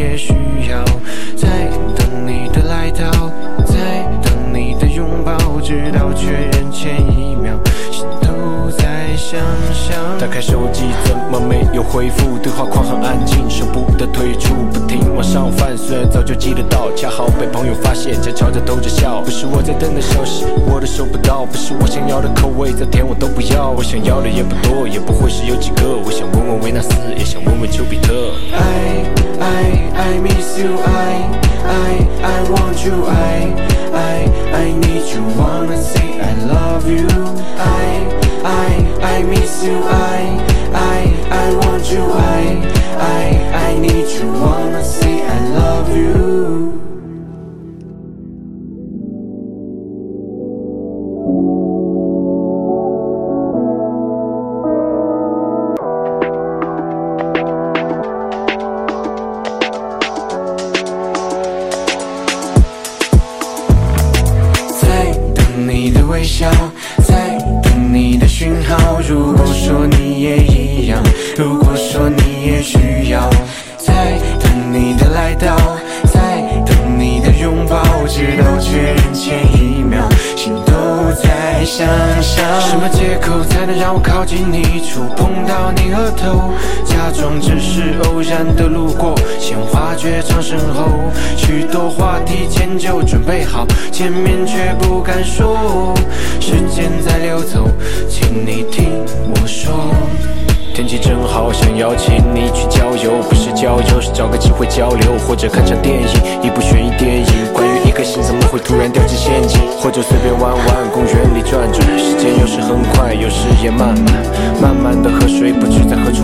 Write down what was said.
也需要。在等你的来到在等你的拥抱直到确认前一秒。心都在想象。打开手机怎么没有回复？对话框很安静舍不得退出。停往上翻。虽然早就记得到，恰好被朋友发现，假吵着偷着笑。不是我在等的消息，我都收不到。不是我想要的口味，再甜我都不要。我想要的也不多，也不会是有几个。我想问问维纳斯，也想问问丘比特。I I I miss you I I I want you I I I need you wanna say I love you I I I miss you, I. wanna say I love you. 在等你的微笑，在等你的讯号。如果说你也一样，如果直到确认前一秒，心都在想象。什么借口才能让我靠近你，触碰到你额头？假装只是偶然的路过，先发觉场身后，许多话题前就准备好，见面却不敢说。时间在流走，请你听我说。天气真好，想邀请你去郊游，不是郊游，是找个机会交流，或者看场电影，一部悬疑电影。关于一颗心怎么会突然掉进陷阱，或者随便玩玩，公园里转转。时间有时很快，有时也慢慢，慢慢的河水不知在何处，